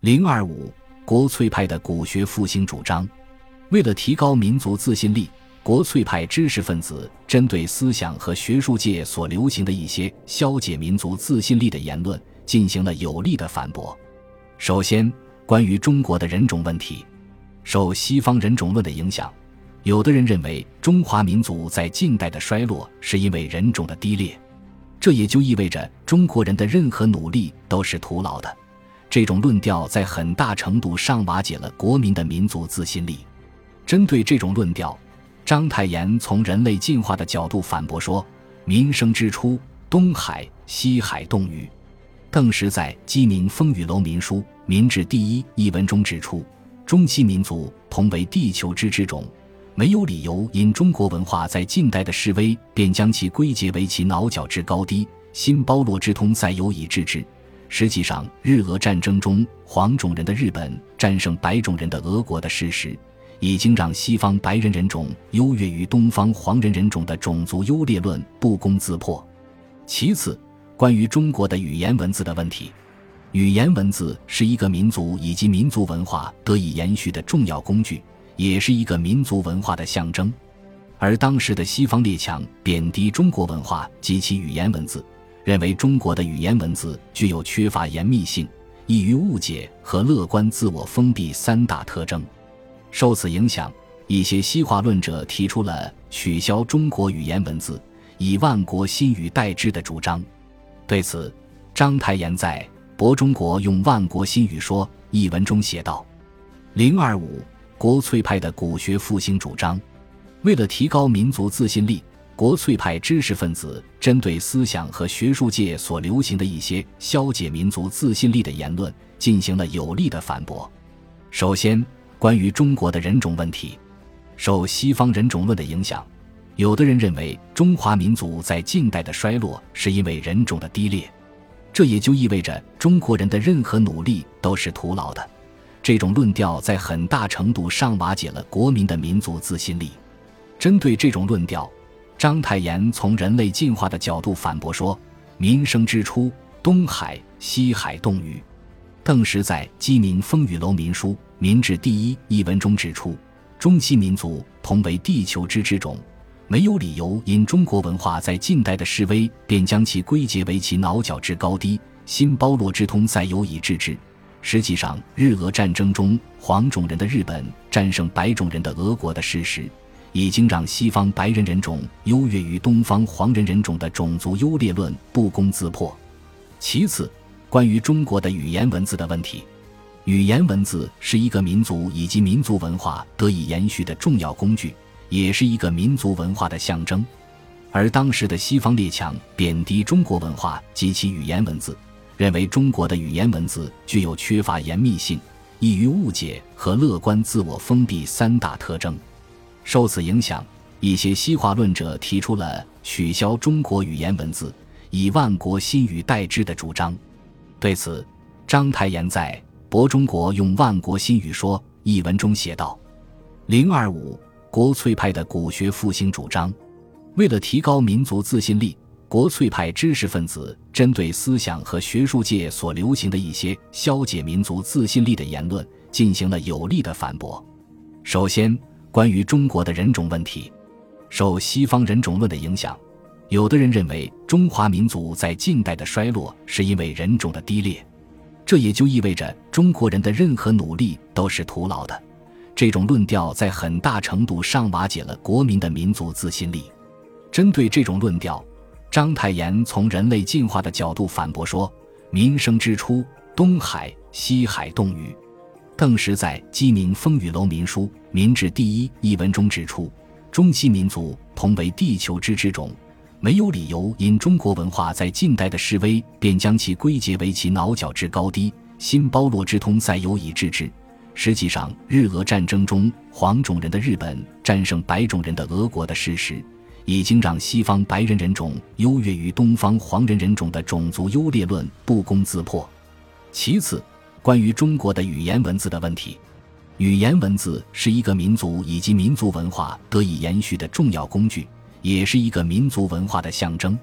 零二五，国粹派的古学复兴主张，为了提高民族自信力，国粹派知识分子针对思想和学术界所流行的一些消解民族自信力的言论进行了有力的反驳。首先，关于中国的人种问题，受西方人种论的影响，有的人认为中华民族在近代的衰落是因为人种的低劣，这也就意味着中国人的任何努力都是徒劳的。这种论调在很大程度上瓦解了国民的民族自信力。针对这种论调，章太炎从人类进化的角度反驳说：“民生之初，东海、西海冻雨。”邓石在《鸡鸣风雨楼民书·民治第一》一文中指出：“中西民族同为地球之之种，没有理由因中国文化在近代的式微，便将其归结为其脑角之高低、新包络之通塞有以治之。”实际上，日俄战争中黄种人的日本战胜白种人的俄国的事实，已经让西方白人人种优越于东方黄人人种的种族优劣论不攻自破。其次，关于中国的语言文字的问题，语言文字是一个民族以及民族文化得以延续的重要工具，也是一个民族文化的象征。而当时的西方列强贬低中国文化及其语言文字。认为中国的语言文字具有缺乏严密性、易于误解和乐观自我封闭三大特征。受此影响，一些西化论者提出了取消中国语言文字，以万国新语代之的主张。对此，章太炎在《博中国用万国新语说》一文中写道：“零二五，国粹派的古学复兴主张，为了提高民族自信力。”国粹派知识分子针对思想和学术界所流行的一些消解民族自信力的言论进行了有力的反驳。首先，关于中国的人种问题，受西方人种论的影响，有的人认为中华民族在近代的衰落是因为人种的低劣，这也就意味着中国人的任何努力都是徒劳的。这种论调在很大程度上瓦解了国民的民族自信力。针对这种论调，章太炎从人类进化的角度反驳说：“民生之初，东海、西海冻雨。”邓石在《鸡鸣风雨楼民书·民志第一》一文中指出：“中西民族同为地球之之种，没有理由因中国文化在近代的式微，便将其归结为其脑角之高低、新包络之通塞有以治之。实际上，日俄战争中黄种人的日本战胜白种人的俄国的事实。”已经让西方白人人种优越于东方黄人人种的种族优劣论不攻自破。其次，关于中国的语言文字的问题，语言文字是一个民族以及民族文化得以延续的重要工具，也是一个民族文化的象征。而当时的西方列强贬低中国文化及其语言文字，认为中国的语言文字具有缺乏严密性、易于误解和乐观自我封闭三大特征。受此影响，一些西化论者提出了取消中国语言文字，以万国新语代之的主张。对此，章太炎在《博中国用万国新语说》一文中写道：“零二五，国粹派的古学复兴主张，为了提高民族自信力，国粹派知识分子针对思想和学术界所流行的一些消解民族自信力的言论进行了有力的反驳。首先，关于中国的人种问题，受西方人种论的影响，有的人认为中华民族在近代的衰落是因为人种的低劣，这也就意味着中国人的任何努力都是徒劳的。这种论调在很大程度上瓦解了国民的民族自信力。针对这种论调，章太炎从人类进化的角度反驳说：“民生之初，东海、西海冻雨。”邓石在《鸡鸣风雨楼民书·民志第一》一文中指出：“中西民族同为地球之之种，没有理由因中国文化在近代的式微，便将其归结为其脑角之高低、新包络之通塞有以治之。实际上，日俄战争中黄种人的日本战胜白种人的俄国的事实，已经让西方白人人种优越于东方黄人人种的种族优劣论不攻自破。其次。”关于中国的语言文字的问题，语言文字是一个民族以及民族文化得以延续的重要工具，也是一个民族文化的象征。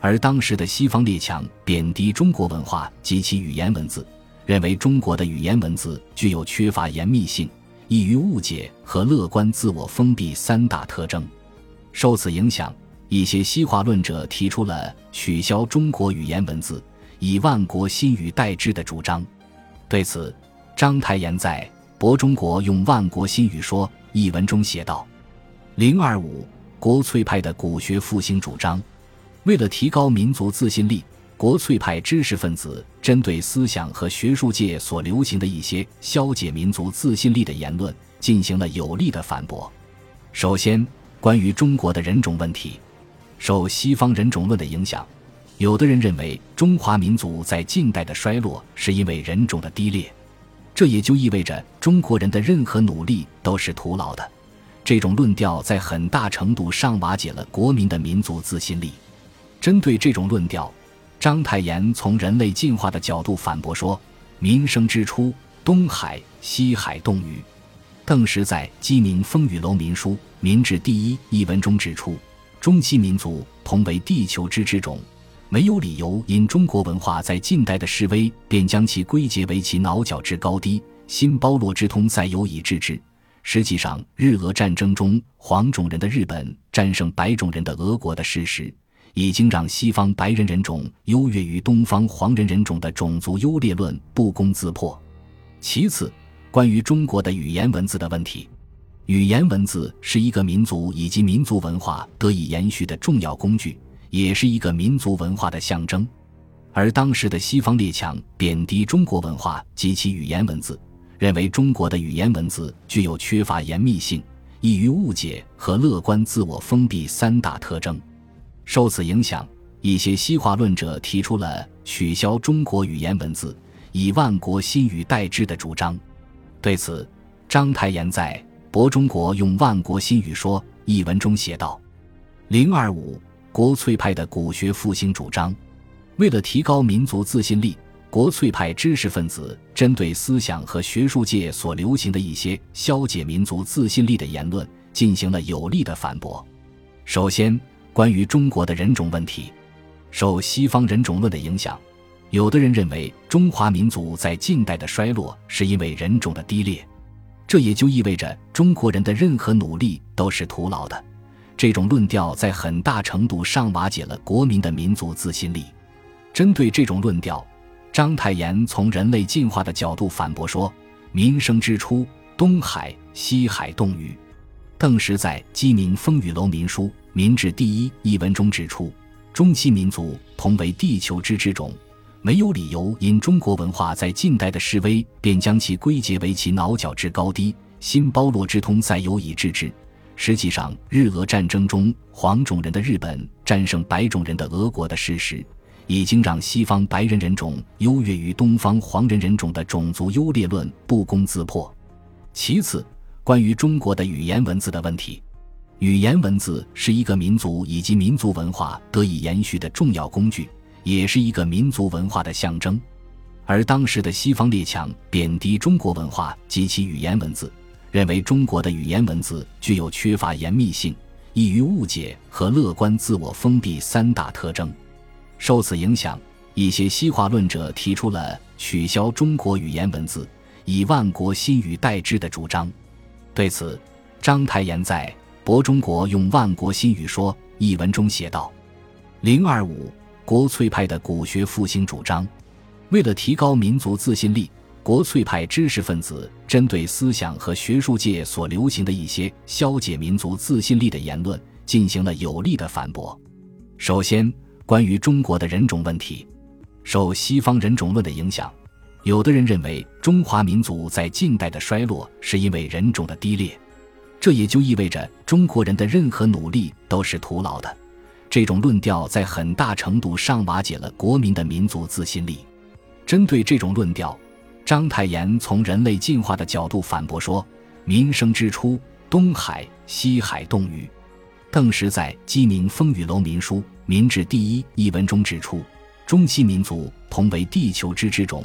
而当时的西方列强贬低中国文化及其语言文字，认为中国的语言文字具有缺乏严密性、易于误解和乐观自我封闭三大特征。受此影响，一些西化论者提出了取消中国语言文字，以万国新语代之的主张。对此，章太炎在《博中国用万国新语说》一文中写道：“零二五，国粹派的古学复兴主张，为了提高民族自信力。”国粹派知识分子针对思想和学术界所流行的一些消解民族自信力的言论进行了有力的反驳。首先，关于中国的人种问题，受西方人种论的影响，有的人认为中华民族在近代的衰落是因为人种的低劣，这也就意味着中国人的任何努力都是徒劳的。这种论调在很大程度上瓦解了国民的民族自信力。针对这种论调。章太炎从人类进化的角度反驳说：“民生之初，东海、西海冻鱼。”邓石在《鸡鸣风雨楼民书·民治第一》一文中指出：“中西民族同为地球之之种，没有理由因中国文化在近代的式微，便将其归结为其脑角之高低、新包络之通塞有以治之。实际上，日俄战争中黄种人的日本战胜白种人的俄国的事实。”已经让西方白人人种优越于东方黄人人种的种族优劣论不攻自破。其次，关于中国的语言文字的问题，语言文字是一个民族以及民族文化得以延续的重要工具，也是一个民族文化的象征。而当时的西方列强贬低中国文化及其语言文字，认为中国的语言文字具有缺乏严密性、易于误解和乐观自我封闭三大特征。受此影响，一些西化论者提出了取消中国语言文字，以万国新语代之的主张。对此，章太炎在《博中国用万国新语说》一文中写道：“零二五，国粹派的古学复兴主张，为了提高民族自信力，国粹派知识分子针对思想和学术界所流行的一些消解民族自信力的言论进行了有力的反驳。首先，关于中国的人种问题，受西方人种论的影响，有的人认为中华民族在近代的衰落是因为人种的低劣，这也就意味着中国人的任何努力都是徒劳的。这种论调在很大程度上瓦解了国民的民族自信力。针对这种论调，章太炎从人类进化的角度反驳说：“民生之初，东海、西海冻鱼。”邓石在《鸡鸣风雨楼民书·民治第一》一文中指出，中西民族同为地球之之种，没有理由因中国文化在近代的式微，便将其归结为其脑角之高低、新包络之通塞有以治之。实际上，日俄战争中黄种人的日本战胜白种人的俄国的事实，已经让西方白人人种优越于东方黄人人种的种族优劣论不攻自破。其次，关于中国的语言文字的问题，语言文字是一个民族以及民族文化得以延续的重要工具，也是一个民族文化的象征。而当时的西方列强贬低中国文化及其语言文字，认为中国的语言文字具有缺乏严密性、易于误解和乐观自我封闭三大特征。受此影响，一些西化论者提出了取消中国语言文字，以万国新语代之的主张。对此，章太炎在《博中国用万国新语说》一文中写道：“零二五，国粹派的古学复兴主张，为了提高民族自信力，国粹派知识分子针对思想和学术界所流行的一些消解民族自信力的言论进行了有力的反驳。首先，关于中国的人种问题，受西方人种论的影响。”有的人认为中华民族在近代的衰落是因为人种的低劣，这也就意味着中国人的任何努力都是徒劳的。这种论调在很大程度上瓦解了国民的民族自信力。针对这种论调，章太炎从人类进化的角度反驳说：“民生之初，东海、西海冻鱼。”邓石在《鸡鸣风雨楼民书·民志第一》一文中指出，中西民族同为地球之之种。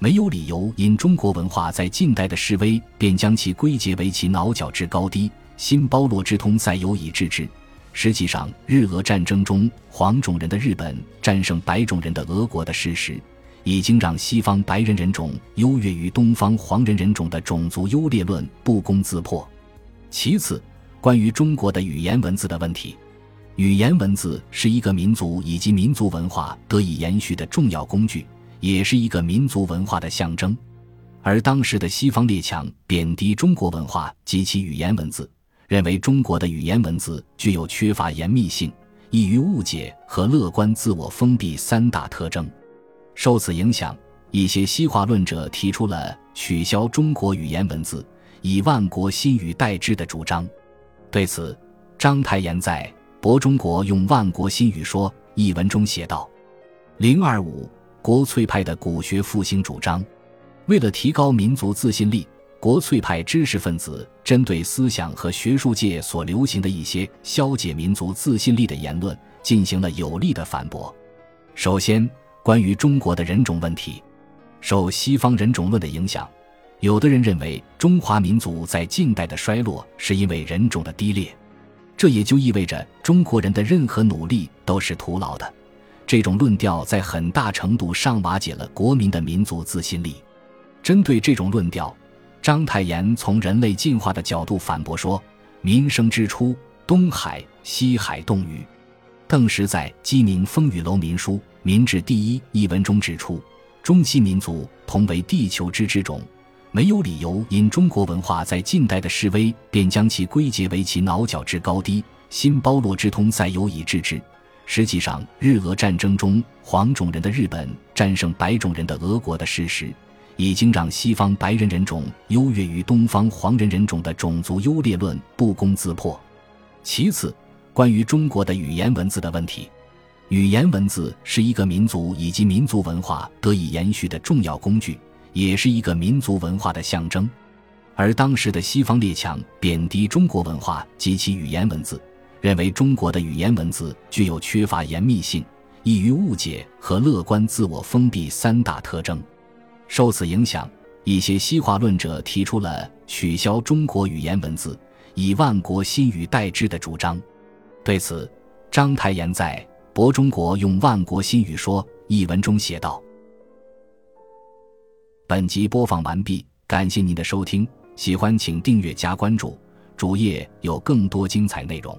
没有理由因中国文化在近代的式微，便将其归结为其脑角之高低、新包络之通塞有以治之。实际上，日俄战争中黄种人的日本战胜白种人的俄国的事实，已经让西方白人人种优越于东方黄人人种的种族优劣论不攻自破。其次，关于中国的语言文字的问题，语言文字是一个民族以及民族文化得以延续的重要工具，也是一个民族文化的象征。而当时的西方列强贬低中国文化及其语言文字，认为中国的语言文字具有缺乏严密性、易于误解和乐观自我封闭三大特征。受此影响，一些西化论者提出了取消中国语言文字，以万国新语代之的主张。对此，章太炎在《博中国用万国新语说》一文中写道：“零二五，国粹派的古学复兴主张，为了提高民族自信力，国粹派知识分子针对思想和学术界所流行的一些消解民族自信力的言论进行了有力的反驳。首先，关于中国的人种问题，受西方人种论的影响，有的人认为中华民族在近代的衰落是因为人种的低劣，这也就意味着中国人的任何努力都是徒劳的。这种论调在很大程度上瓦解了国民的民族自信力。针对这种论调，章太炎从人类进化的角度反驳说：“民生之初，东海、西海冻雨。”邓石在《鸡鸣风雨楼民书》。《民治第一》一文中指出，中西民族同为地球之之种，没有理由因中国文化在近代的式微，便将其归结为其脑角之高低、心包络之通塞有以治之。实际上，日俄战争中黄种人的日本战胜白种人的俄国的事实，已经让西方白人人种优越于东方黄人人种的种族优劣论不攻自破。其次，关于中国的语言文字的问题。语言文字是一个民族以及民族文化得以延续的重要工具，也是一个民族文化的象征。而当时的西方列强贬低中国文化及其语言文字，认为中国的语言文字具有缺乏严密性、易于误解和乐观自我封闭三大特征。受此影响，一些西化论者提出了取消中国语言文字，以万国新语代之的主张。对此，章太炎在。博中国用万国新语说一文中写道：“本集播放完毕，感谢您的收听，喜欢请订阅加关注，主页有更多精彩内容。”